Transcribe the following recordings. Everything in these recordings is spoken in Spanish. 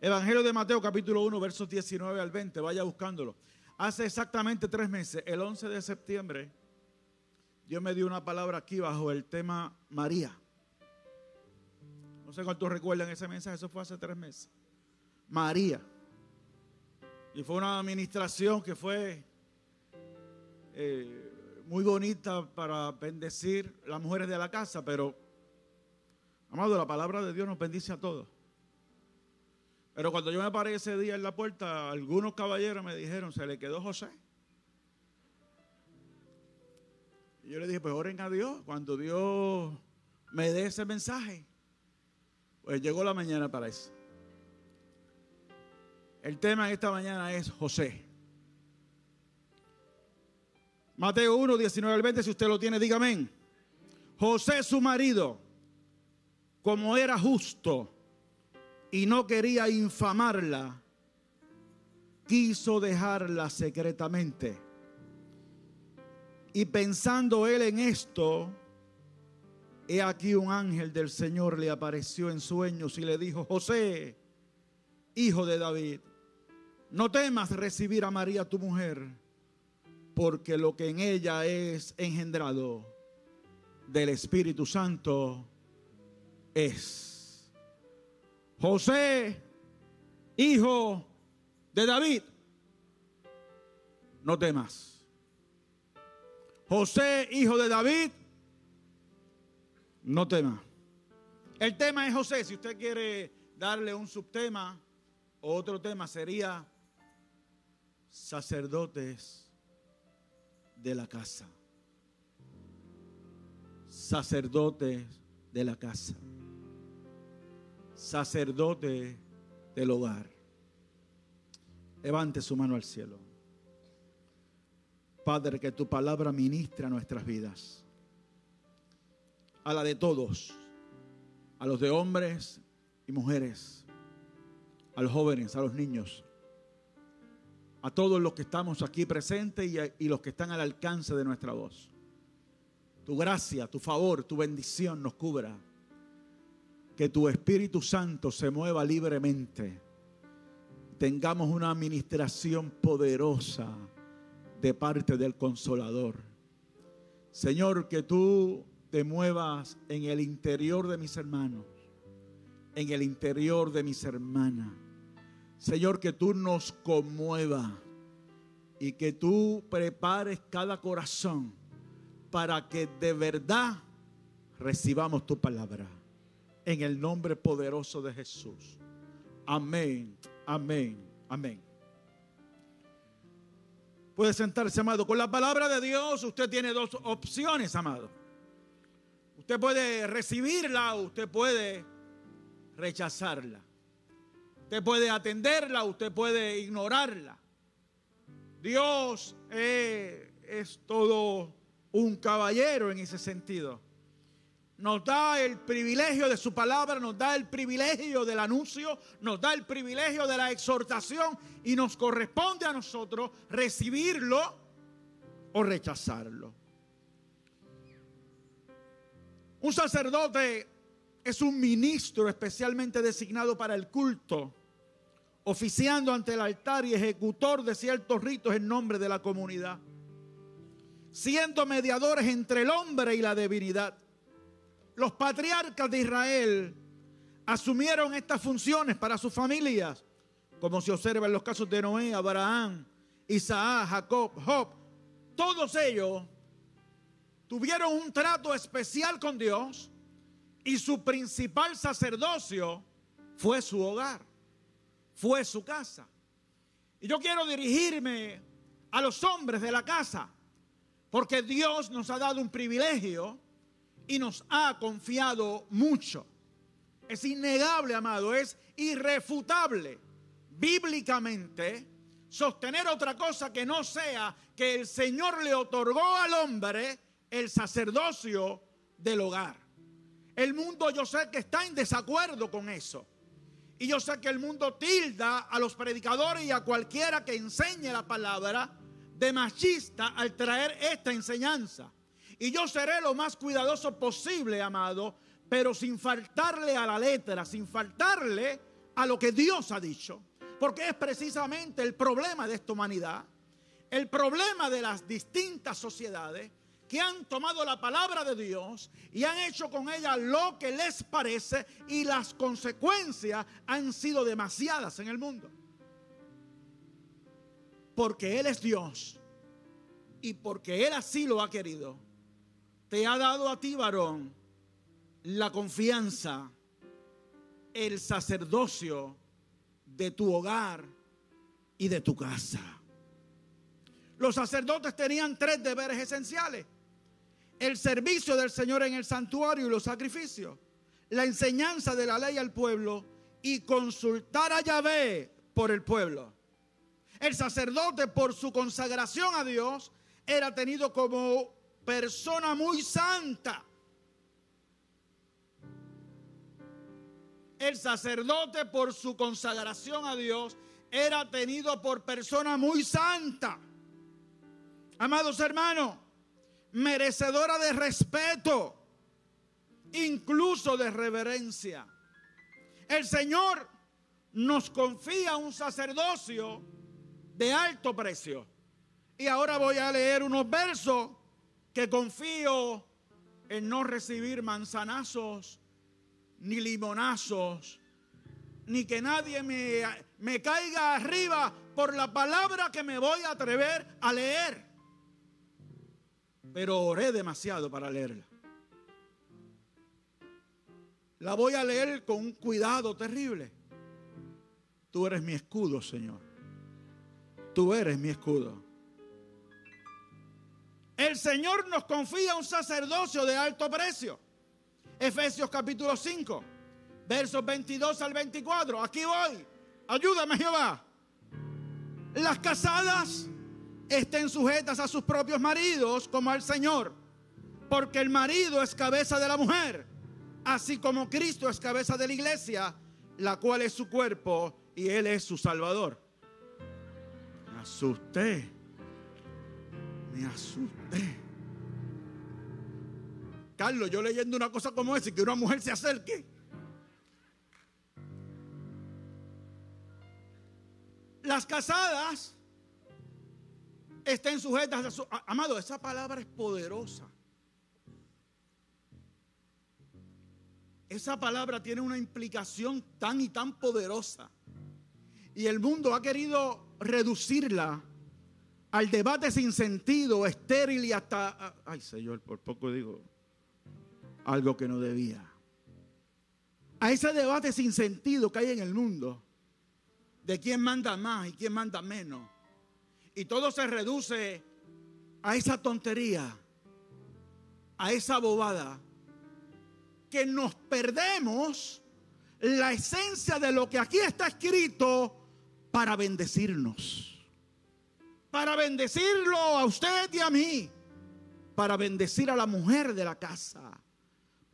Evangelio de Mateo capítulo 1, versos 19 al 20, vaya buscándolo. Hace exactamente tres meses, el 11 de septiembre, Dios me dio una palabra aquí bajo el tema María. No sé cuántos recuerdan ese mensaje, eso fue hace tres meses. María. Y fue una administración que fue eh, muy bonita para bendecir las mujeres de la casa, pero, amado, la palabra de Dios nos bendice a todos. Pero cuando yo me paré ese día en la puerta, algunos caballeros me dijeron, se le quedó José. Y yo le dije, pues oren a Dios. Cuando Dios me dé ese mensaje, pues llegó la mañana para eso. El tema de esta mañana es José. Mateo 1, 19 al 20, si usted lo tiene, dígame. José, su marido, como era justo y no quería infamarla, quiso dejarla secretamente. Y pensando él en esto, he aquí un ángel del Señor le apareció en sueños y le dijo, José, hijo de David, no temas recibir a María tu mujer, porque lo que en ella es engendrado del Espíritu Santo es. José, hijo de David, no temas. José, hijo de David, no temas. El tema es José, si usted quiere darle un subtema, otro tema sería sacerdotes de la casa. Sacerdotes de la casa. Sacerdote del hogar. Levante su mano al cielo. Padre, que tu palabra ministra nuestras vidas. A la de todos. A los de hombres y mujeres. A los jóvenes, a los niños a todos los que estamos aquí presentes y, los que están al alcance de nuestra voz. Tu gracia, tu favor, tu bendición nos cubra. Que tu Espíritu Santo se mueva libremente. Tengamos una administración poderosa de parte del Consolador. Señor, que tú te muevas en el interior de mis hermanos, en el interior de mis hermanas Señor, que tú nos conmueva y que tú prepares cada corazón para que de verdad recibamos tu palabra. En el nombre poderoso de Jesús. Amén, amén, amén. Puede sentarse, amado. Con la palabra de Dios usted tiene dos opciones, amado. Usted puede recibirla usted puede rechazarla. Usted puede atenderla, usted puede ignorarla. Dios es todo un caballero en ese sentido. Nos da el privilegio de su palabra, nos da el privilegio del anuncio, nos da el privilegio de la exhortación y nos corresponde a nosotros recibirlo o rechazarlo. Un sacerdote es un ministro especialmente designado para el culto oficiando ante el altar y ejecutor de ciertos ritos en nombre de la comunidad, siendo mediadores entre el hombre y la divinidad. Los patriarcas de Israel asumieron estas funciones para sus familias, como se observa en los casos de Noé, Abraham, Isaac, Jacob, Job. Todos ellos tuvieron un trato especial con Dios y su principal sacerdocio fue su hogar fue su casa. Y yo quiero dirigirme a los hombres de la casa, porque Dios nos ha dado un privilegio y nos ha confiado mucho. Es innegable, amado, es irrefutable bíblicamente sostener otra cosa que no sea que el Señor le otorgó al hombre el sacerdocio del hogar. El mundo yo sé que está en desacuerdo con eso. Y yo sé que el mundo tilda a los predicadores y a cualquiera que enseñe la palabra de machista al traer esta enseñanza. Y yo seré lo más cuidadoso posible, amado, pero sin faltarle a la letra, sin faltarle a lo que Dios ha dicho, porque es precisamente el problema de esta humanidad, el problema de las distintas sociedades que han tomado la palabra de Dios y han hecho con ella lo que les parece y las consecuencias han sido demasiadas en el mundo. Porque Él es Dios y porque Él así lo ha querido, te ha dado a ti, varón, la confianza, el sacerdocio de tu hogar y de tu casa. Los sacerdotes tenían tres deberes esenciales. El servicio del Señor en el santuario y los sacrificios. La enseñanza de la ley al pueblo y consultar a Yahvé por el pueblo. El sacerdote por su consagración a Dios era tenido como persona muy santa. El sacerdote por su consagración a Dios era tenido por persona muy santa. Amados hermanos, merecedora de respeto, incluso de reverencia. El Señor nos confía un sacerdocio de alto precio. Y ahora voy a leer unos versos que confío en no recibir manzanazos ni limonazos, ni que nadie me, me caiga arriba por la palabra que me voy a atrever a leer. Pero oré demasiado para leerla. La voy a leer con un cuidado terrible. Tú eres mi escudo, Señor. Tú eres mi escudo. El Señor nos confía un sacerdocio de alto precio. Efesios capítulo 5, versos 22 al 24. Aquí voy. Ayúdame Jehová. Las casadas estén sujetas a sus propios maridos como al Señor, porque el marido es cabeza de la mujer, así como Cristo es cabeza de la iglesia, la cual es su cuerpo y Él es su Salvador. Me asusté, me asusté. Carlos, yo leyendo una cosa como esa y que una mujer se acerque. Las casadas estén sujetas a su... Amado, esa palabra es poderosa. Esa palabra tiene una implicación tan y tan poderosa. Y el mundo ha querido reducirla al debate sin sentido, estéril y hasta... Ay, Señor, por poco digo algo que no debía. A ese debate sin sentido que hay en el mundo de quién manda más y quién manda menos. Y todo se reduce a esa tontería, a esa bobada, que nos perdemos la esencia de lo que aquí está escrito para bendecirnos. Para bendecirlo a usted y a mí. Para bendecir a la mujer de la casa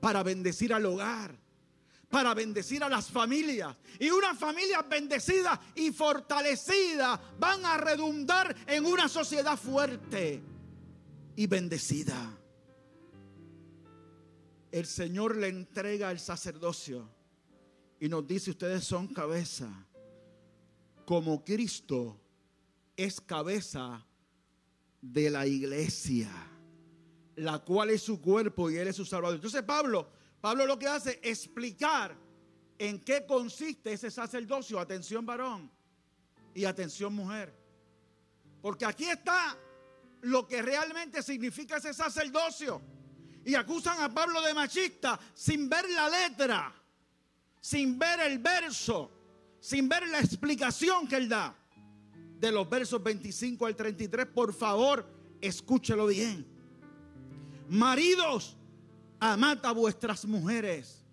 para bendecir al hogar, para bendecir a las familias. Y una familia bendecida y fortalecida van a redundar en una sociedad fuerte y bendecida. El Señor le entrega el sacerdocio y nos dice, ustedes son cabeza, como Cristo es cabeza de la iglesia la cual es su cuerpo y Él es su Salvador. Entonces Pablo, Pablo lo que hace es explicar en qué consiste ese sacerdocio. Atención varón y atención mujer. Porque aquí está lo que realmente significa ese sacerdocio. Y acusan a Pablo de machista sin ver la letra, sin ver el verso, sin ver la explicación que él da. De los versos 25 al 33, por favor, escúchelo bien. Maridos, amad a vuestras mujeres,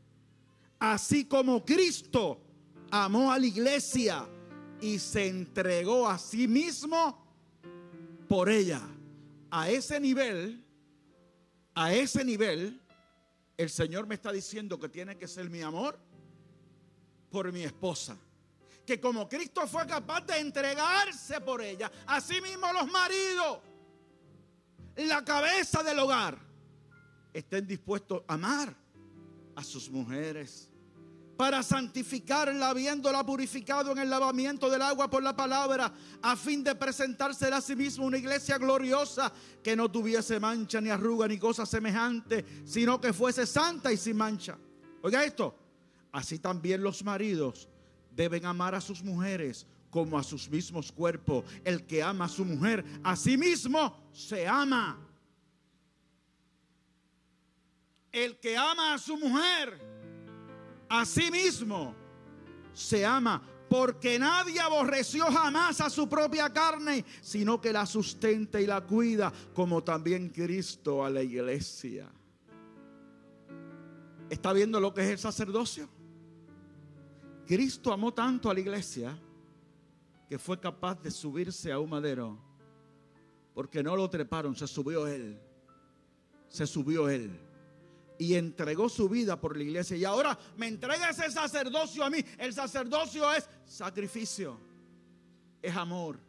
así como Cristo amó a la iglesia y se entregó a sí mismo por ella. A ese nivel, a ese nivel, el Señor me está diciendo que tiene que ser mi amor por mi esposa. Que como Cristo fue capaz de entregarse por ella, así mismo los maridos la cabeza del hogar, estén dispuestos a amar a sus mujeres para santificarla, habiéndola purificado en el lavamiento del agua por la palabra, a fin de presentársela a sí mismo una iglesia gloriosa, que no tuviese mancha ni arruga ni cosa semejante, sino que fuese santa y sin mancha. Oiga esto, así también los maridos deben amar a sus mujeres como a sus mismos cuerpos. El que ama a su mujer, a sí mismo se ama. El que ama a su mujer, a sí mismo se ama. Porque nadie aborreció jamás a su propia carne, sino que la sustenta y la cuida, como también Cristo a la iglesia. ¿Está viendo lo que es el sacerdocio? Cristo amó tanto a la iglesia que fue capaz de subirse a un madero, porque no lo treparon, se subió él, se subió él. Y entregó su vida por la iglesia. Y ahora me entrega ese sacerdocio a mí. El sacerdocio es sacrificio, es amor,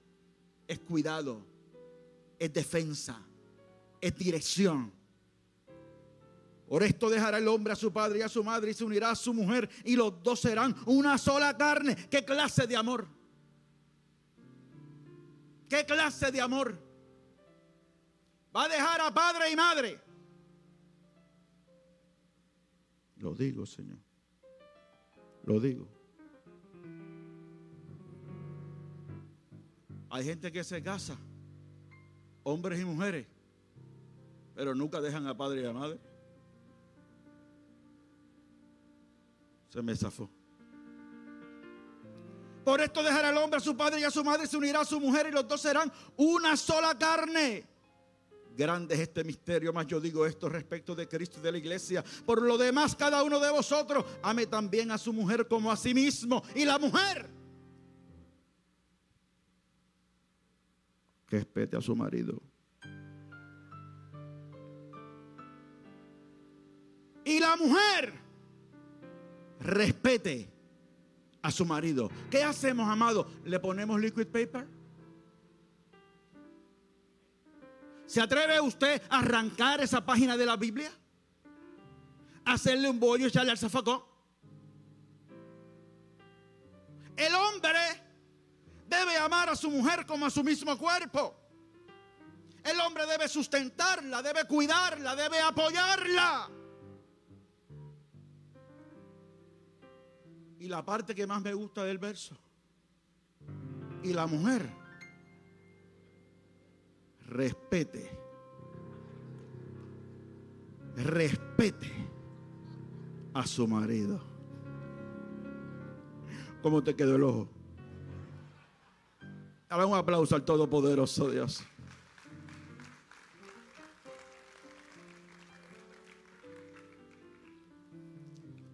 es cuidado, es defensa, es dirección. Por esto dejará el hombre a su padre y a su madre y se unirá a su mujer y los dos serán una sola carne. ¿Qué clase de amor? ¿Qué clase de amor? Va a dejar a padre y madre. Lo digo, Señor. Lo digo. Hay gente que se casa, hombres y mujeres, pero nunca dejan a padre y a madre. Se me zafó. Por esto dejará el hombre a su padre y a su madre, se unirá a su mujer y los dos serán una sola carne. Grande es este misterio, más yo digo esto respecto de Cristo y de la iglesia. Por lo demás, cada uno de vosotros ame también a su mujer como a sí mismo. Y la mujer respete a su marido. Y la mujer respete a su marido. ¿Qué hacemos, amado? ¿Le ponemos liquid paper? ¿Se atreve usted a arrancar esa página de la Biblia? ¿Hacerle un bollo y echarle al zafacón? El hombre debe amar a su mujer como a su mismo cuerpo. El hombre debe sustentarla, debe cuidarla, debe apoyarla. Y la parte que más me gusta del verso. Y la mujer respete. Respete a su marido. ¿Cómo te quedó el ojo? Dale un aplauso al Todopoderoso Dios.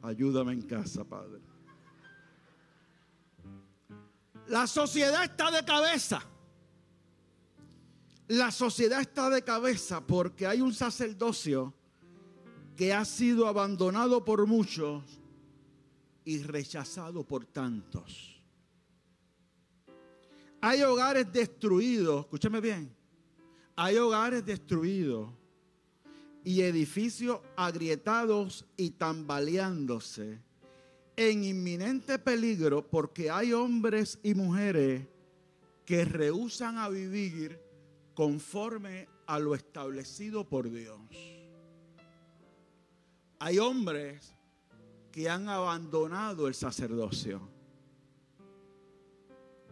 Ayúdame en casa, Padre. La sociedad está de cabeza. La sociedad está de cabeza porque hay un sacerdocio que ha sido abandonado por muchos y rechazado por tantos. Hay hogares destruidos, escúchame bien, hay hogares destruidos y edificios agrietados y tambaleándose en inminente peligro porque hay hombres y mujeres que rehusan a vivir conforme a lo establecido por Dios. Hay hombres que han abandonado el sacerdocio.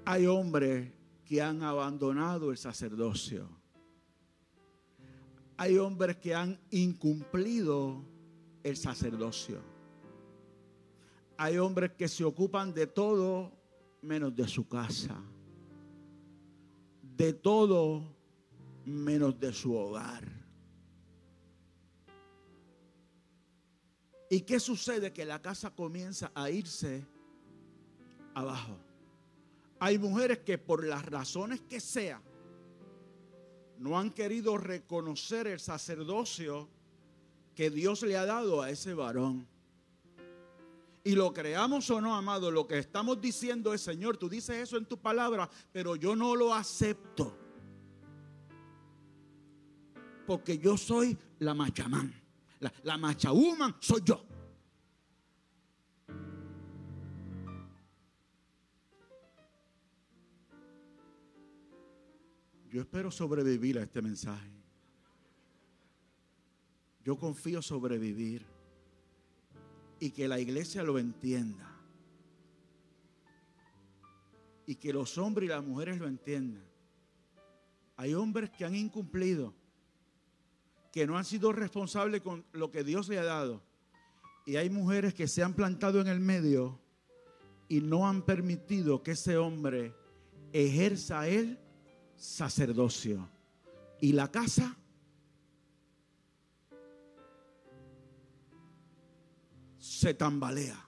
Hay hombres que han abandonado el sacerdocio. Hay hombres que han incumplido el sacerdocio. Hay hombres que se ocupan de todo menos de su casa. De todo menos de su hogar. ¿Y qué sucede? Que la casa comienza a irse abajo. Hay mujeres que por las razones que sea no han querido reconocer el sacerdocio que Dios le ha dado a ese varón. Y lo creamos o no, amado, lo que estamos diciendo es, Señor, tú dices eso en tu palabra, pero yo no lo acepto. Porque yo soy la machamán. La, la machahuman soy yo. Yo espero sobrevivir a este mensaje. Yo confío sobrevivir y que la iglesia lo entienda. Y que los hombres y las mujeres lo entiendan. Hay hombres que han incumplido, que no han sido responsables con lo que Dios le ha dado. Y hay mujeres que se han plantado en el medio y no han permitido que ese hombre ejerza el sacerdocio. Y la casa se tambalea.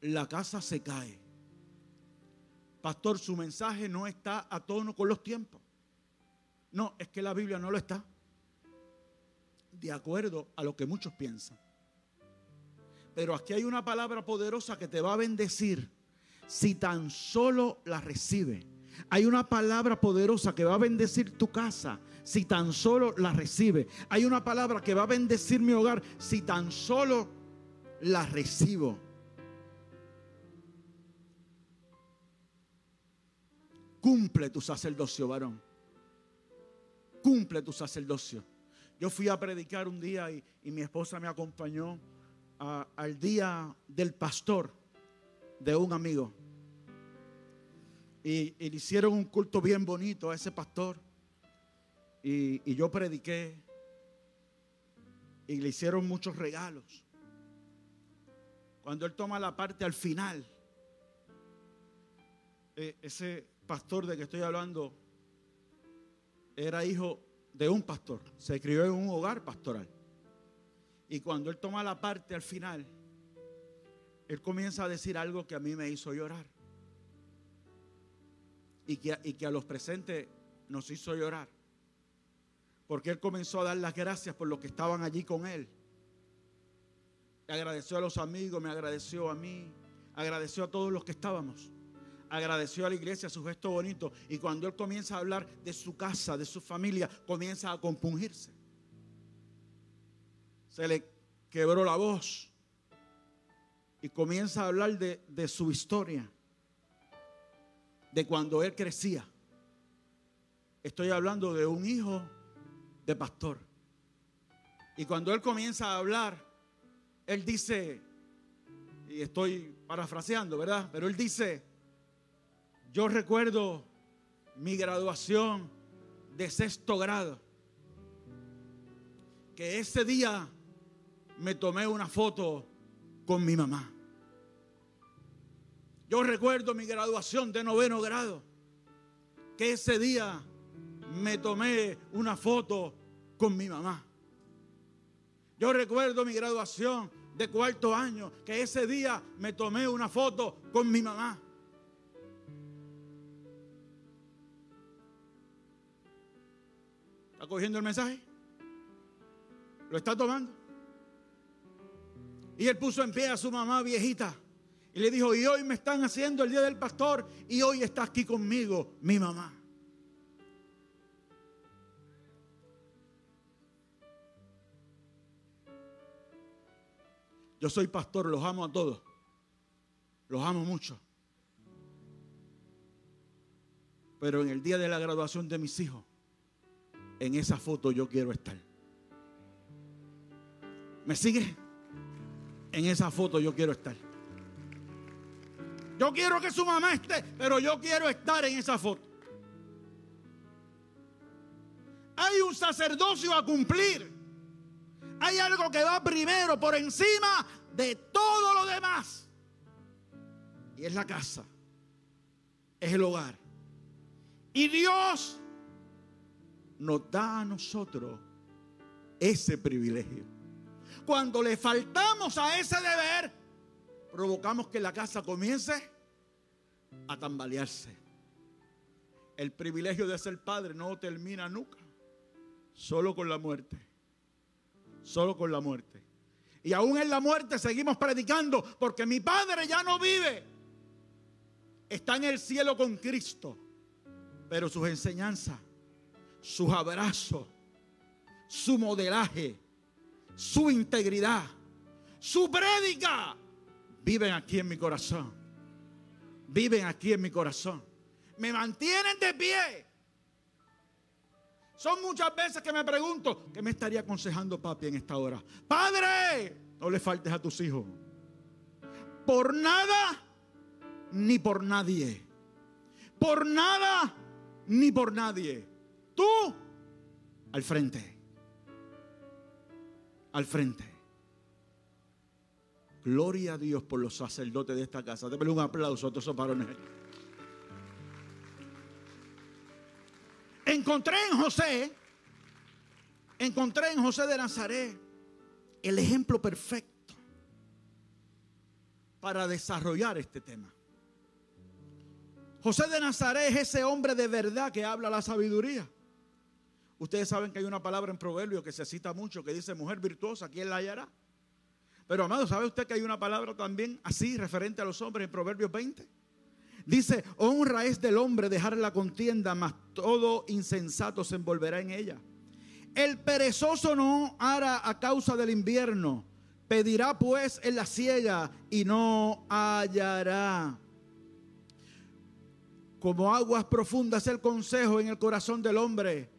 La casa se cae. Pastor, su mensaje no está a tono con los tiempos. No, es que la Biblia no lo está. De acuerdo a lo que muchos piensan. Pero aquí hay una palabra poderosa que te va a bendecir si tan solo la recibe. Hay una palabra poderosa que va a bendecir tu casa si tan solo la recibe. Hay una palabra que va a bendecir mi hogar si tan solo la recibo. Cumple tu sacerdocio, varón. Cumple tu sacerdocio. Yo fui a predicar un día y, y mi esposa me acompañó al día del pastor de un amigo. Y, le hicieron un culto bien bonito a ese pastor. Y, yo prediqué. Y le hicieron muchos regalos. Cuando él toma la parte al final, e, ese pastor de que estoy hablando era hijo de un pastor. Se crió en un hogar pastoral. Y cuando él toma la parte al final, él comienza a decir algo que a mí me hizo llorar. Y que, y que a los presentes nos hizo llorar. Porque él comenzó a dar las gracias por los que estaban allí con él. Agradeció a los amigos, me agradeció a mí, agradeció a todos los que estábamos. Agradeció a la iglesia su gesto bonito. Y cuando él comienza a hablar de su casa, de su familia, comienza a compungirse se le quebró la voz y comienza a hablar de, de su historia, de cuando él crecía. Estoy hablando de un hijo de pastor. Y cuando él comienza a hablar, él dice, y estoy parafraseando, ¿verdad? Pero él dice, yo recuerdo mi graduación de sexto grado, que ese día me tomé una foto con mi mamá. Yo recuerdo mi graduación de noveno grado, que ese día me tomé una foto con mi mamá. Yo recuerdo mi graduación de cuarto año, que ese día me tomé una foto con mi mamá. ¿Está cogiendo el mensaje? ¿Lo está tomando? Y él puso en pie a su mamá viejita. Y le dijo, y hoy me están haciendo el día del pastor y hoy está aquí conmigo mi mamá. Yo soy pastor, los amo a todos. Los amo mucho. Pero en el día de la graduación de mis hijos, en esa foto yo quiero estar. ¿Me sigue? en esa foto yo quiero estar. Yo quiero que su mamá esté, pero yo quiero estar en esa foto. Hay un sacerdocio a cumplir. Hay algo que va primero por encima de todo lo demás. Y es la casa. Es el hogar. Y Dios nos da a nosotros ese privilegio cuando le faltamos a ese deber, provocamos que la casa comience a tambalearse. El privilegio de ser padre no termina nunca, solo con la muerte. Solo con la muerte. Y aún en la muerte seguimos predicando porque mi padre ya no vive. Está en el cielo con Cristo. Pero sus enseñanzas, sus abrazos, su modelaje, su integridad, su prédica, viven aquí en mi corazón. Viven aquí en mi corazón. Me mantienen de pie Son muchas veces que me pregunto, ¿qué me estaría aconsejando papi en esta hora? Padre, no le faltes a tus hijos. Por nada ni por nadie. Por nada ni por nadie. Tú al frente. Al frente. Gloria a Dios por los sacerdotes de esta casa. Démosle un aplauso a todos esos varones. Encontré en José, encontré en José de Nazaret el ejemplo perfecto para desarrollar este tema. José de Nazaret es ese hombre de verdad que habla la sabiduría. Ustedes saben que hay una palabra en Proverbio que se cita mucho que dice mujer virtuosa, ¿quién la hallará? Pero amado, ¿sabe usted que hay una palabra también así referente a los hombres en Proverbios 20? Dice, honra es del hombre dejar la contienda, mas todo insensato se envolverá en ella. El perezoso no hará a causa del invierno, pedirá pues en la ciega y no hallará. Como aguas profundas el consejo en el corazón del hombre,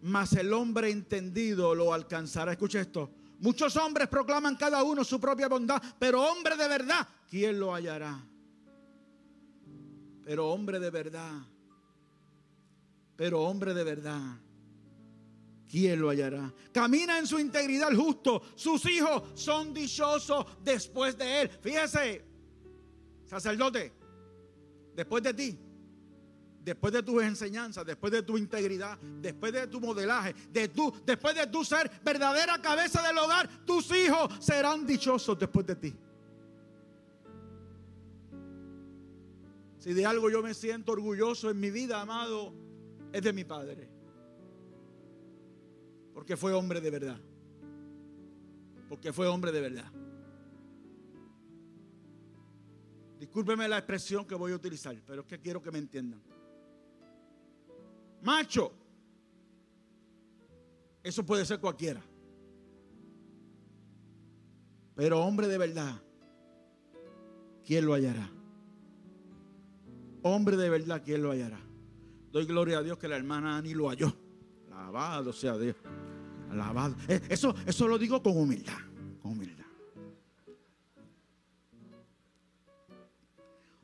mas el hombre entendido lo alcanzará. Escucha esto. Muchos hombres proclaman cada uno su propia bondad, pero hombre de verdad, ¿quién lo hallará? Pero hombre de verdad, pero hombre de verdad, ¿quién lo hallará? Camina en su integridad el justo, sus hijos son dichosos después de él. Fíjese, sacerdote, después de ti, después de tus enseñanzas, después de tu integridad, después de tu modelaje, de tu, después de tu ser verdadera cabeza del hogar, tus hijos serán dichosos después de ti. Si de algo yo me siento orgulloso en mi vida, amado, es de mi padre. Porque fue hombre de verdad. Porque fue hombre de verdad. Discúlpeme la expresión que voy a utilizar, pero es que quiero que me entiendan macho. Eso puede ser cualquiera. Pero hombre de verdad, ¿quién lo hallará? Hombre de verdad, ¿quién lo hallará? Doy gloria a Dios que la hermana Ani lo halló. Alabado sea Dios. Alabado. Eh, eso, eso lo digo con humildad. Con humildad.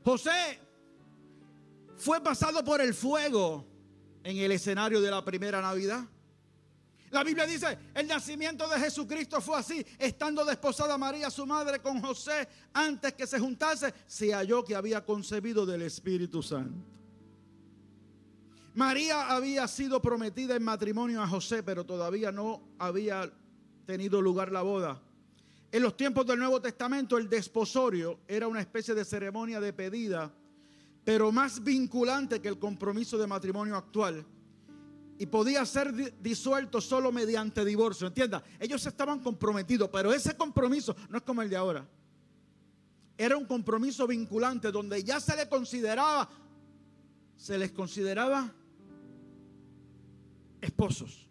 José fue pasado por el fuego en el escenario de la primera Navidad. La Biblia dice, el nacimiento de Jesucristo fue así, estando desposada María, su madre, con José, antes que se juntase, se halló que había concebido del Espíritu Santo. María había sido prometida en matrimonio a José, pero todavía no había tenido lugar la boda. En los tiempos del Nuevo Testamento, el desposorio era una especie de ceremonia de pedida pero más vinculante que el compromiso de matrimonio actual. Y podía ser disuelto solo mediante divorcio. Entienda, ellos estaban comprometidos, pero ese compromiso no es como el de ahora. Era un compromiso vinculante donde ya se le consideraba, se les consideraba esposos,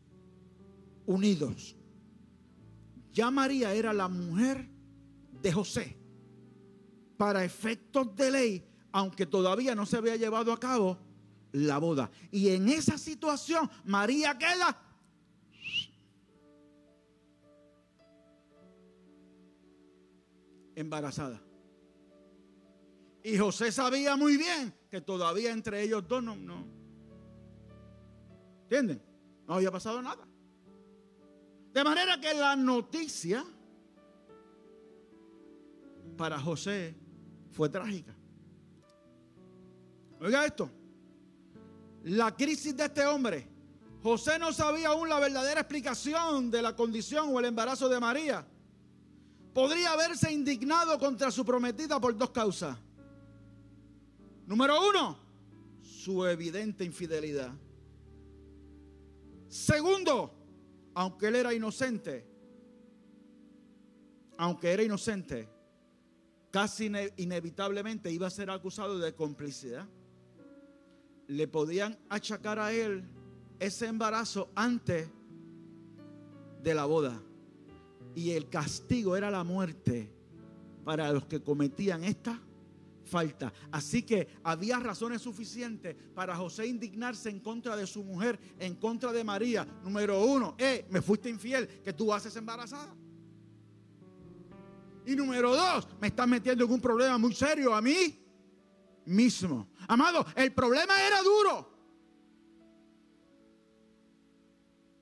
unidos. Ya María era la mujer de José. Para efectos de ley, aunque todavía no se había llevado a cabo la boda. Y en esa situación, María queda embarazada. Y José sabía muy bien que todavía entre ellos dos no. ¿Entienden? No había pasado nada. De manera que la noticia para José fue trágica. Oiga esto. La crisis de este hombre. José no sabía aún la verdadera explicación de la condición o el embarazo de María. Podría haberse indignado contra su prometida por dos causas. Número uno, su evidente infidelidad. Segundo, aunque él era inocente, aunque era inocente, casi inevitablemente iba a ser acusado de complicidad le podían achacar a él ese embarazo antes de la boda. Y el castigo era la muerte para los que cometían esta falta. Así que había razones suficientes para José indignarse en contra de su mujer, en contra de María. Número uno, eh, me fuiste infiel, que tú haces embarazada. Y número dos, me estás metiendo en un problema muy serio a mí mismo. Amado, el problema era duro.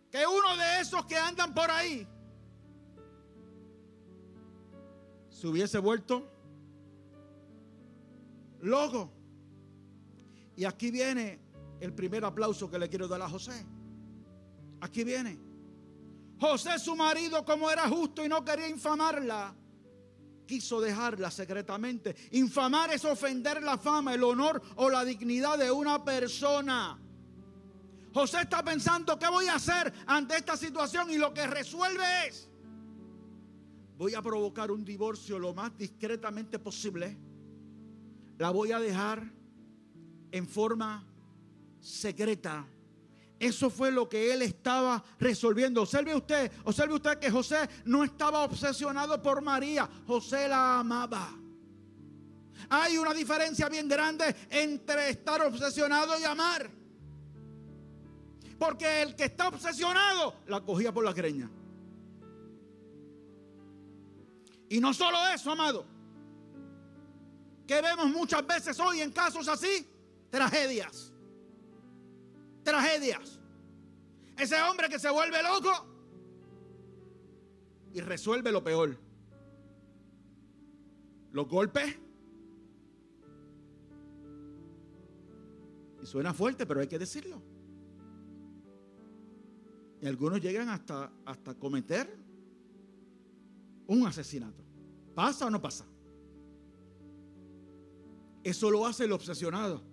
Que uno de esos que andan por ahí se hubiese vuelto loco. Y aquí viene el primer aplauso que le quiero dar a José. Aquí viene. José, su marido, como era justo y no quería infamarla, quiso dejarla secretamente. Infamar es ofender la fama, el honor o la dignidad de una persona. José está pensando, ¿qué voy a hacer ante esta situación? Y lo que resuelve es, voy a provocar un divorcio lo más discretamente posible. La voy a dejar en forma secreta eso fue lo que él estaba resolviendo. Observe usted, observe usted que José no estaba obsesionado por María, José la amaba. Hay una diferencia bien grande entre estar obsesionado y amar. Porque el que está obsesionado la cogía por la greña. Y no solo eso, amado. Que vemos muchas veces hoy en casos así, tragedias tragedias. Ese hombre que se vuelve loco y resuelve lo peor. Los golpes. Y suena fuerte, pero hay que decirlo. Y algunos llegan hasta, hasta cometer un asesinato. ¿Pasa o no pasa? Eso lo hace el obsesionado.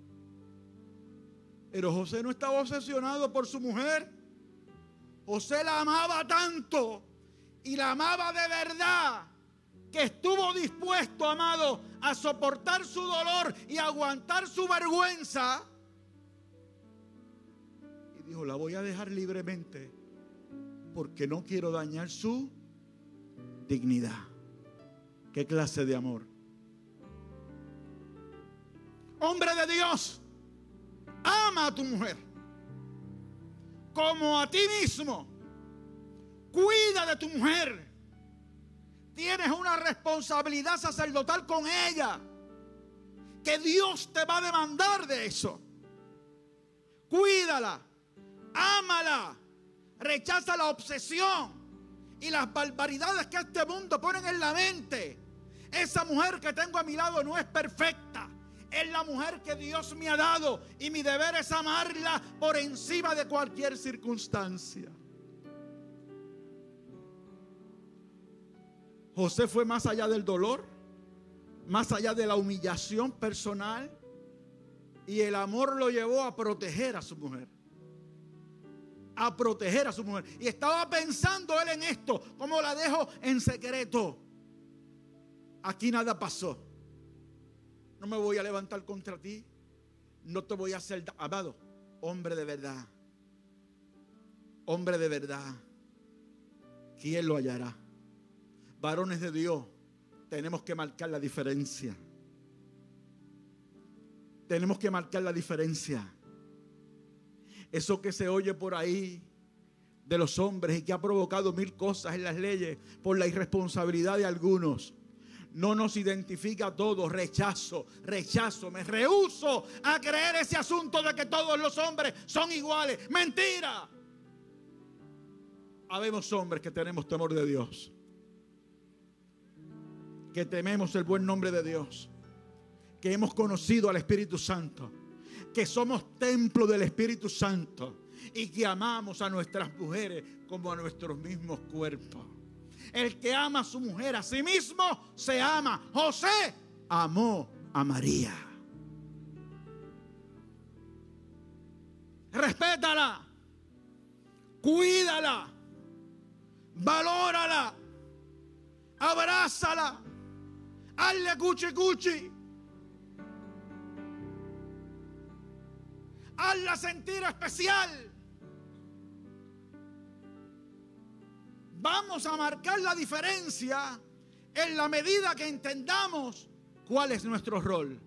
Pero José no estaba obsesionado por su mujer. José la amaba tanto y la amaba de verdad que estuvo dispuesto, amado, a soportar su dolor y aguantar su vergüenza. Y dijo, la voy a dejar libremente porque no quiero dañar su dignidad. ¿Qué clase de amor? Hombre de Dios ama a tu mujer como a ti mismo. Cuida de tu mujer. Tienes una responsabilidad sacerdotal con ella. Que Dios te va a demandar de eso. Cuídala. Ámala. Rechaza la obsesión y las barbaridades que este mundo ponen en la mente. Esa mujer que tengo a mi lado no es perfecta es la mujer que Dios me ha dado y mi deber es amarla por encima de cualquier circunstancia. José fue más allá del dolor, más allá de la humillación personal y el amor lo llevó a proteger a su mujer. A proteger a su mujer. Y estaba pensando él en esto, cómo la dejo en secreto. Aquí nada pasó. No me voy a levantar contra ti. No te voy a hacer amado. Hombre de verdad. Hombre de verdad. ¿Quién lo hallará? Varones de Dios. Tenemos que marcar la diferencia. Tenemos que marcar la diferencia. Eso que se oye por ahí de los hombres y que ha provocado mil cosas en las leyes por la irresponsabilidad de algunos no nos identifica a todos. Rechazo, rechazo, me rehuso a creer ese asunto de que todos los hombres son iguales. Mentira. Habemos hombres que tenemos temor de Dios. Que tememos el buen nombre de Dios. Que hemos conocido al Espíritu Santo. Que somos templo del Espíritu Santo. Y que amamos a nuestras mujeres como a nuestros mismos cuerpos. El que ama a su mujer a sí mismo se ama. José amó a María. Respétala. Cuídala. Valórala. Abrázala. Hazle cuchi cuchi. Hazla sentir especial. Vamos a marcar la diferencia en la medida que entendamos cuál es nuestro rol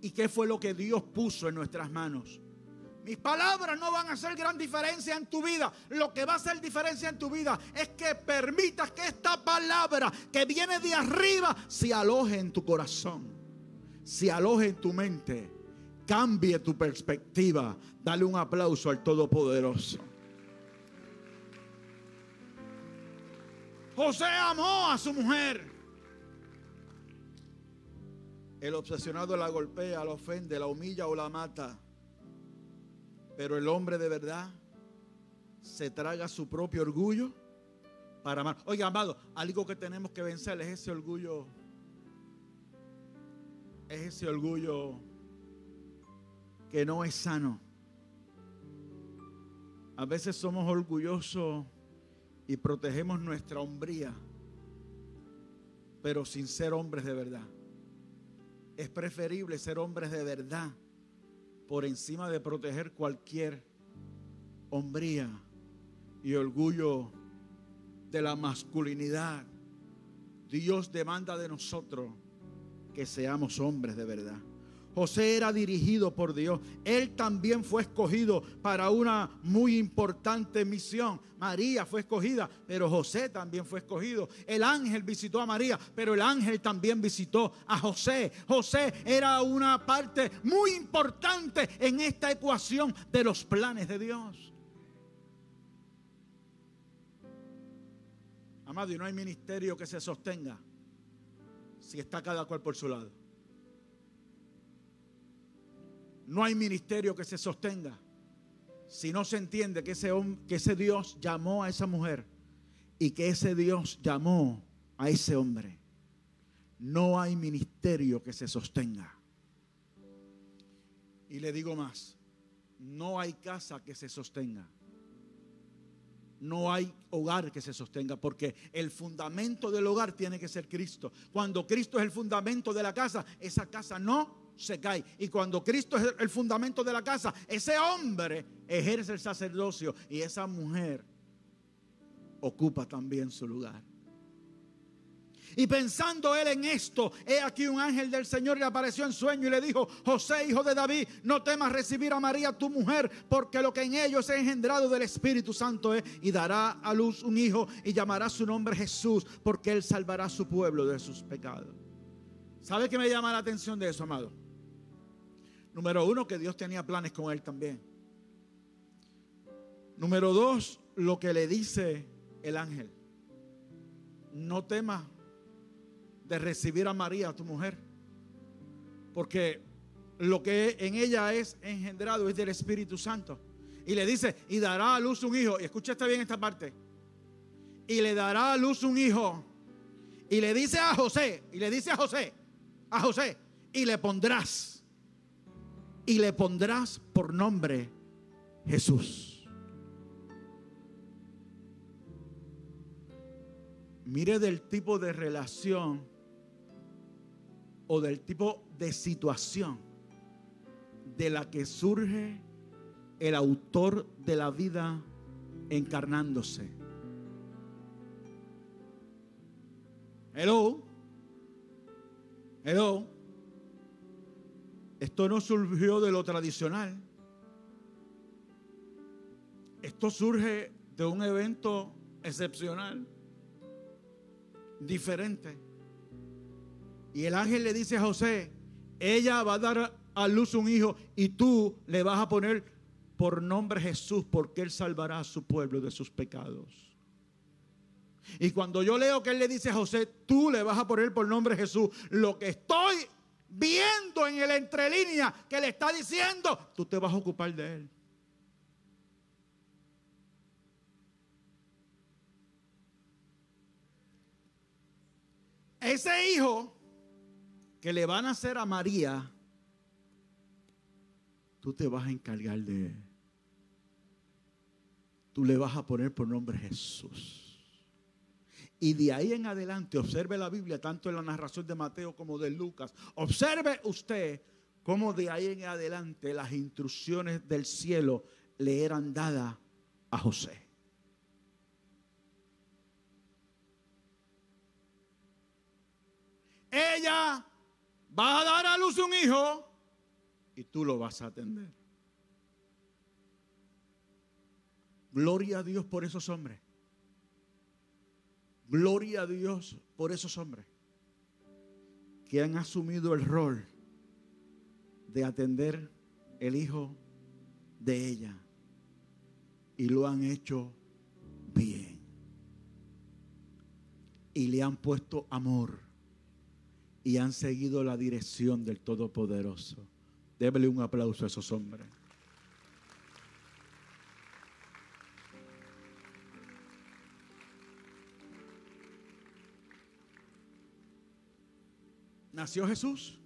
y qué fue lo que Dios puso en nuestras manos. Mis palabras no van a hacer gran diferencia en tu vida. Lo que va a hacer diferencia en tu vida es que permitas que esta palabra que viene de arriba se aloje en tu corazón, se aloje en tu mente, cambie tu perspectiva. Dale un aplauso al Todopoderoso. José amó a su mujer. El obsesionado la golpea, la ofende, la humilla o la mata. Pero el hombre de verdad se traga su propio orgullo para amar. Oiga, amado, algo que tenemos que vencer es ese orgullo. Es ese orgullo que no es sano. A veces somos orgullosos y protegemos nuestra hombría, pero sin ser hombres de verdad. Es preferible ser hombres de verdad por encima de proteger cualquier hombría y orgullo de la masculinidad. Dios demanda de nosotros que seamos hombres de verdad. José era dirigido por Dios. Él también fue escogido para una muy importante misión. María fue escogida, pero José también fue escogido. El ángel visitó a María, pero el ángel también visitó a José. José era una parte muy importante en esta ecuación de los planes de Dios. Amado, y no hay ministerio que se sostenga si está cada cual por su lado. No hay ministerio que se sostenga si no se entiende que ese, que ese Dios llamó a esa mujer y que ese Dios llamó a ese hombre. No hay ministerio que se sostenga. Y le digo más, no hay casa que se sostenga. No hay hogar que se sostenga porque el fundamento del hogar tiene que ser Cristo. Cuando Cristo es el fundamento de la casa, esa casa no se cae. Y cuando Cristo es el fundamento de la casa, ese hombre ejerce el sacerdocio y esa mujer ocupa también su lugar. Y pensando él en esto, he aquí un ángel del Señor le apareció en sueño y le dijo, José, hijo de David, no temas recibir a María tu mujer, porque lo que en ellos es engendrado del Espíritu Santo es, y dará a luz un hijo y llamará su nombre Jesús, porque él salvará a su pueblo de sus pecados. ¿Sabe qué me llama la atención de eso, amado? Número uno, que Dios tenía planes con él también. Número dos, lo que le dice el ángel. No temas de recibir a María, tu mujer, porque lo que en ella es engendrado es del Espíritu Santo. Y le dice, y dará a luz un hijo. Y escucha bien esta parte. Y le dará a luz un hijo. Y le dice a José, y le dice a José, a José, y le pondrás y le pondrás por nombre Jesús. Mire del tipo de relación o del tipo de situación de la que surge el autor de la vida encarnándose. Hello. Hello. Esto no surgió de lo tradicional. Esto surge de un evento excepcional, diferente. Y el ángel le dice a José, ella va a dar a luz un hijo y tú le vas a poner por nombre Jesús porque él salvará a su pueblo de sus pecados. Y cuando yo leo que él le dice a José, tú le vas a poner por nombre Jesús, lo que estoy viendo en el entrelínea que le está diciendo, tú te vas a ocupar de él. Ese hijo que le van a hacer a María, tú te vas a encargar de él. Tú le vas a poner por nombre Jesús. Y de ahí en adelante, observe la Biblia, tanto en la narración de Mateo como de Lucas. Observe usted cómo de ahí en adelante las instrucciones del cielo le eran dadas a José. Ella va a dar a luz un hijo y tú lo vas a atender. Gloria a Dios por esos hombres. Gloria a Dios por esos hombres que han asumido el rol de atender el hijo de ella y lo han hecho bien. Y le han puesto amor y han seguido la dirección del Todopoderoso. Débele un aplauso a esos hombres. Nació Jesús.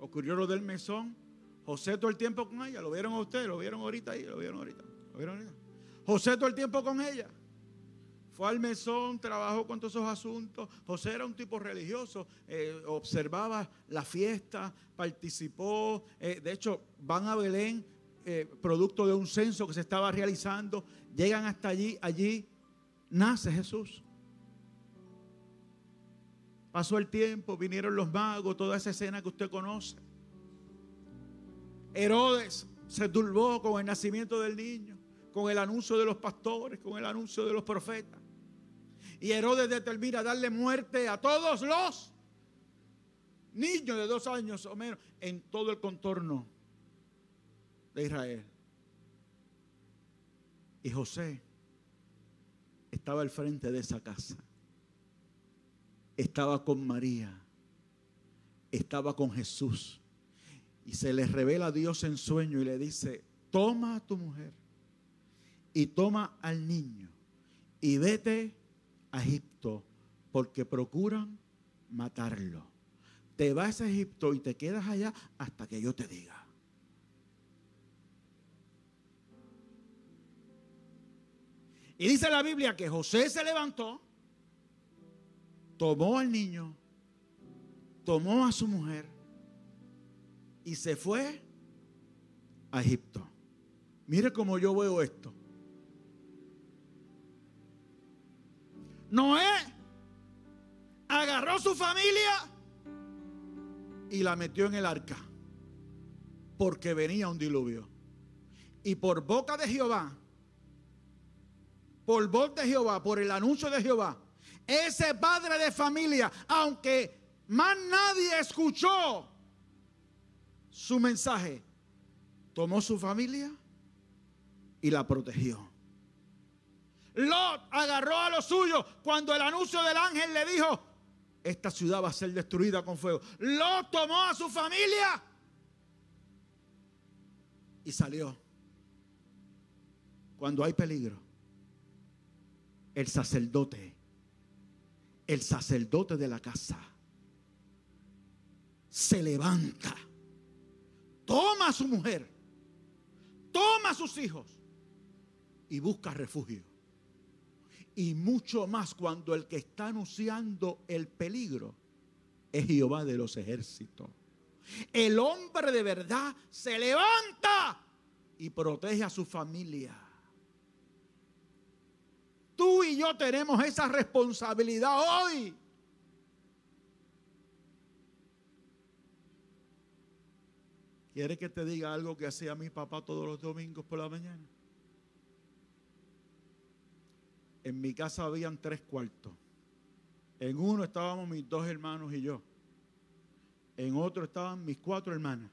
Ocurrió lo del mesón. José todo el tiempo con ella. ¿Lo vieron a ustedes? ¿Lo vieron ahorita ahí? ¿Lo vieron ahorita? ¿Lo vieron ahorita? José todo el tiempo con ella. Fue al mesón, trabajó con todos esos asuntos. José era un tipo religioso, eh, observaba la fiesta, participó. Eh, de hecho, van a Belén, eh, producto de un censo que se estaba realizando. Llegan hasta allí, allí nace Jesús. Pasó el tiempo, vinieron los magos, toda esa escena que usted conoce. Herodes se turbó con el nacimiento del niño, con el anuncio de los pastores, con el anuncio de los profetas. Y Herodes determina darle muerte a todos los niños de dos años o menos en todo el contorno de Israel. Y José estaba al frente de esa casa estaba con María, estaba con Jesús. Y se le revela a Dios en sueño y le dice, toma a tu mujer y toma al niño y vete a Egipto porque procuran matarlo. Te vas a Egipto y te quedas allá hasta que yo te diga. Y dice la Biblia que José se levantó tomó al niño, tomó a su mujer y se fue a Egipto. Mire cómo yo veo esto. Noé agarró su familia y la metió en el arca porque venía un diluvio. Y por boca de Jehová, por voz de Jehová, por el anuncio de Jehová, ese padre de familia, aunque más nadie escuchó su mensaje, tomó su familia y la protegió. Lot agarró a los suyos cuando el anuncio del ángel le dijo, esta ciudad va a ser destruida con fuego. Lot tomó a su familia y salió. Cuando hay peligro, el sacerdote el sacerdote de la casa se levanta, toma a su mujer, toma a sus hijos y busca refugio. Y mucho más cuando el que está anunciando el peligro es Jehová de los ejércitos. El hombre de verdad se levanta y protege a su familia. Tú y yo tenemos esa responsabilidad hoy. ¿Quiere que te diga algo que hacía mi papá todos los domingos por la mañana? En mi casa habían tres cuartos. En uno estábamos mis dos hermanos y yo. En otro estaban mis cuatro hermanas.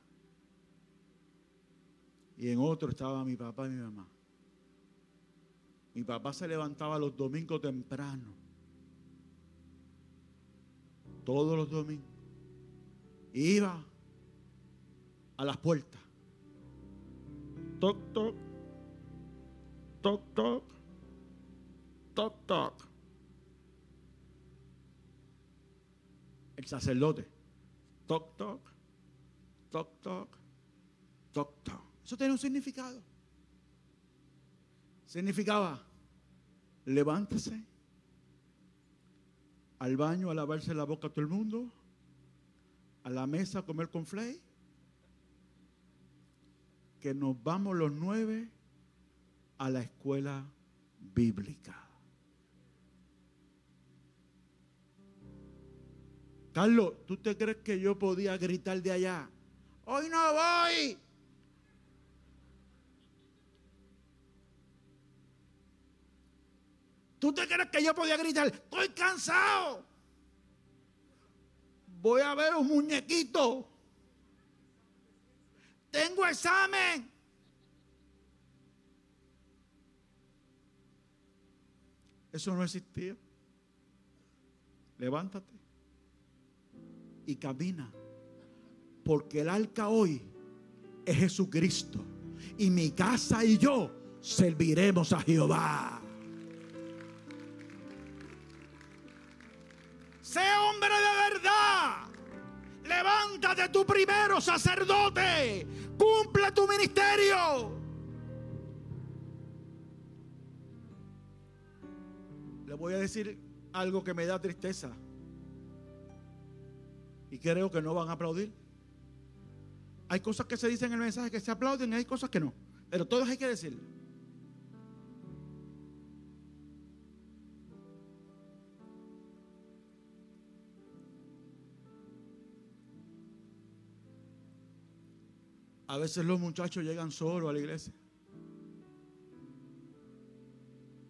Y en otro estaba mi papá y mi mamá. Mi papá se levantaba los domingos temprano. Todos los domingos. Iba a las puertas. Toc, toc. Toc, toc. Toc, toc. El sacerdote. Toc, toc. Toc, toc. Toc, toc. Eso tiene un significado. Significaba, levántese al baño a lavarse la boca a todo el mundo, a la mesa a comer con flay, que nos vamos los nueve a la escuela bíblica. Carlos, ¿tú te crees que yo podía gritar de allá? Hoy no voy. ¿Tú te crees que yo podía gritar? Estoy cansado. Voy a ver un muñequito. Tengo examen. Eso no existía. Levántate y camina. Porque el arca hoy es Jesucristo. Y mi casa y yo serviremos a Jehová. Sé hombre de verdad. Levántate tu primero, sacerdote. Cumple tu ministerio. Le voy a decir algo que me da tristeza. Y creo que no van a aplaudir. Hay cosas que se dicen en el mensaje que se aplauden y hay cosas que no. Pero todas hay que decirlo. A veces los muchachos llegan solos a la iglesia.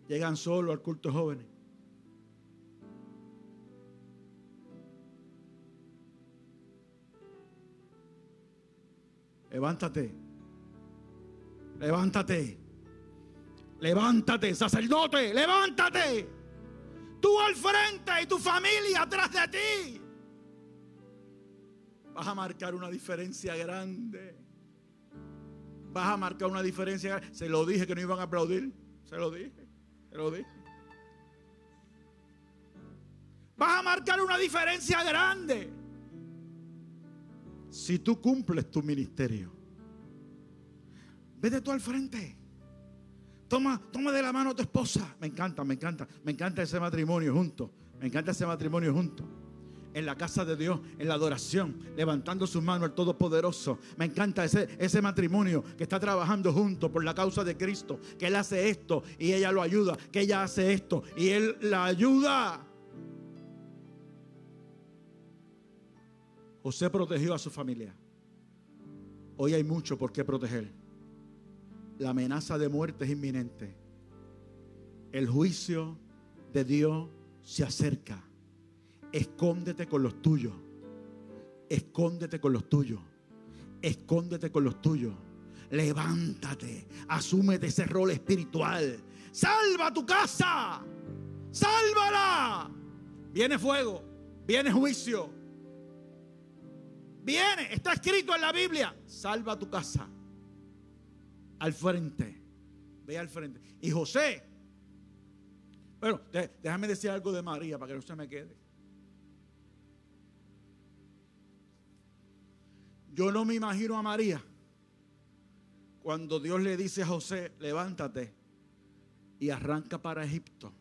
Llegan solos al culto jóvenes. Levántate. Levántate. Levántate, sacerdote. Levántate. Tú al frente y tu familia atrás de ti. Vas a marcar una diferencia grande. Vas a marcar una diferencia. Se lo dije que no iban a aplaudir. Se lo dije. Se lo dije. Vas a marcar una diferencia grande si tú cumples tu ministerio. Vete tú al frente. Toma, toma de la mano a tu esposa. Me encanta, me encanta, me encanta ese matrimonio junto. Me encanta ese matrimonio junto. En la casa de Dios, en la adoración, levantando su mano al Todopoderoso. Me encanta ese, ese matrimonio que está trabajando junto por la causa de Cristo. Que Él hace esto y ella lo ayuda. Que ella hace esto y Él la ayuda. José protegió a su familia. Hoy hay mucho por qué proteger. La amenaza de muerte es inminente. El juicio de Dios se acerca. Escóndete con los tuyos. Escóndete con los tuyos. Escóndete con los tuyos. Levántate. Asúmete ese rol espiritual. Salva tu casa. Sálvala. Viene fuego. Viene juicio Viene, está escrito en la Biblia. Salva tu casa. Al frente. Ve al frente. Y José. Bueno, déjame decir algo de María para que no se me quede. Yo no me imagino a María cuando Dios le dice a José, levántate y arranca para Egipto,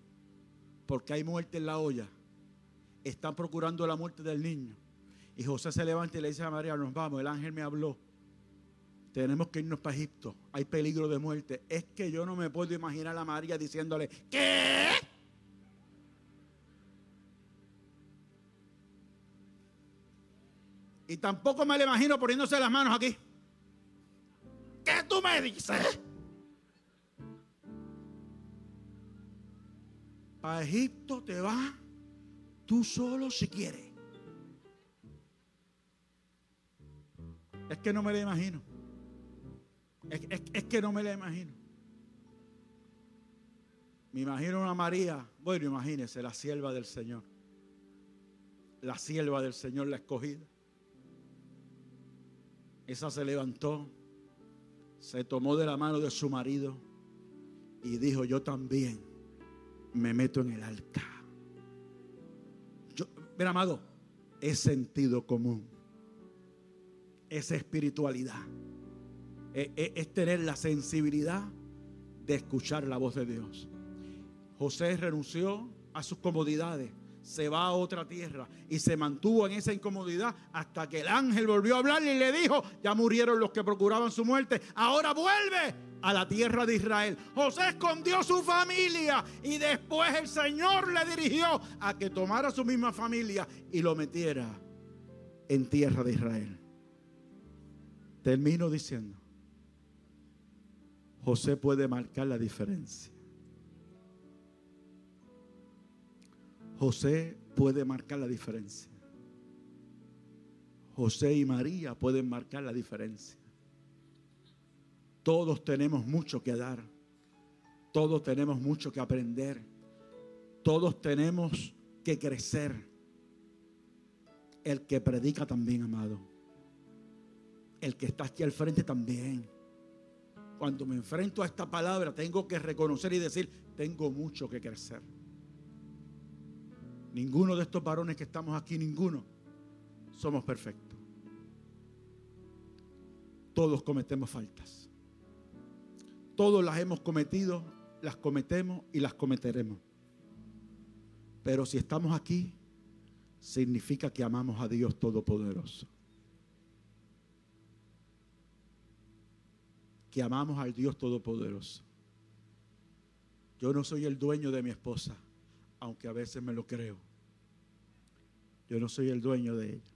porque hay muerte en la olla. Están procurando la muerte del niño. Y José se levanta y le dice a María, nos vamos, el ángel me habló. Tenemos que irnos para Egipto. Hay peligro de muerte. Es que yo no me puedo imaginar a María diciéndole, ¿qué? Y tampoco me la imagino poniéndose las manos aquí. ¿Qué tú me dices? A Egipto te vas tú solo si quieres. Es que no me la imagino. Es, que no me la imagino. Me imagino una María, bueno, imagínese, la sierva del Señor. La sierva del Señor, la escogida. Esa se levantó, se tomó de la mano de su marido y dijo, yo también me meto en el. Yo, mira, amado, es sentido común esa espiritualidad. E, e, es, tener la sensibilidad de escuchar la voz de Dios. José renunció a sus comodidades, se va a otra tierra y se mantuvo en esa incomodidad hasta que el ángel volvió a hablarle y le dijo, ya murieron los que procuraban su muerte, ahora vuelve a la tierra de Israel. José escondió su familia y después el Señor le dirigió a que tomara su misma familia y lo metiera en tierra de Israel. Termino diciendo, José puede marcar la diferencia. José puede marcar la diferencia. José y María pueden marcar la diferencia. Todos tenemos mucho que dar. Todos tenemos mucho que aprender. Todos tenemos que crecer. El que predica también, amado. El que está aquí al frente también. Cuando me enfrento a esta palabra, tengo que reconocer y decir, tengo mucho que crecer. Ninguno de estos varones que estamos aquí, ninguno, somos perfectos. Todos cometemos faltas. Todos las hemos cometido, las cometemos y las cometeremos. Pero si estamos aquí, significa que amamos a Dios Todopoderoso. Que amamos al Dios Todopoderoso. Yo no soy el dueño de mi esposa aunque a veces me lo creo. Yo no soy el dueño de ella.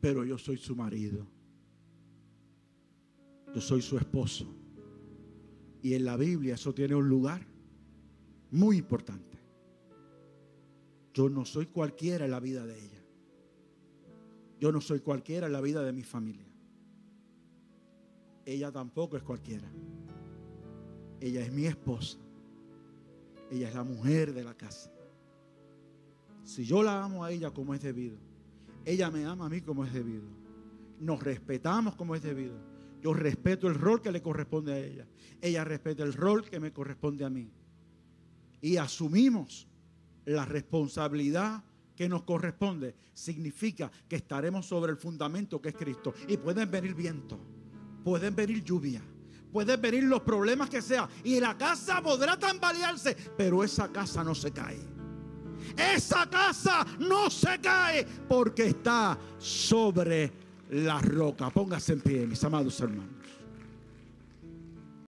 Pero yo soy su marido. Yo soy su esposo. Y en la Biblia eso tiene un lugar muy importante. Yo no soy cualquiera en la vida de ella. Yo no soy cualquiera en la vida de mi familia. Ella tampoco es cualquiera. Ella es mi esposa. Ella es la mujer de la casa. Si yo la amo a ella como es debido, ella me ama a mí como es debido. Nos respetamos como es debido. Yo respeto el rol que le corresponde a ella. Ella respeta el rol que me corresponde a mí. Y asumimos la responsabilidad que nos corresponde. Significa que estaremos sobre el fundamento que es Cristo. Y pueden venir vientos, pueden venir lluvia, pueden venir los problemas que sea y la casa podrá tambalearse, pero esa casa no se cae. Esa casa no se cae porque está sobre la roca. Póngase en pie, mis amados hermanos.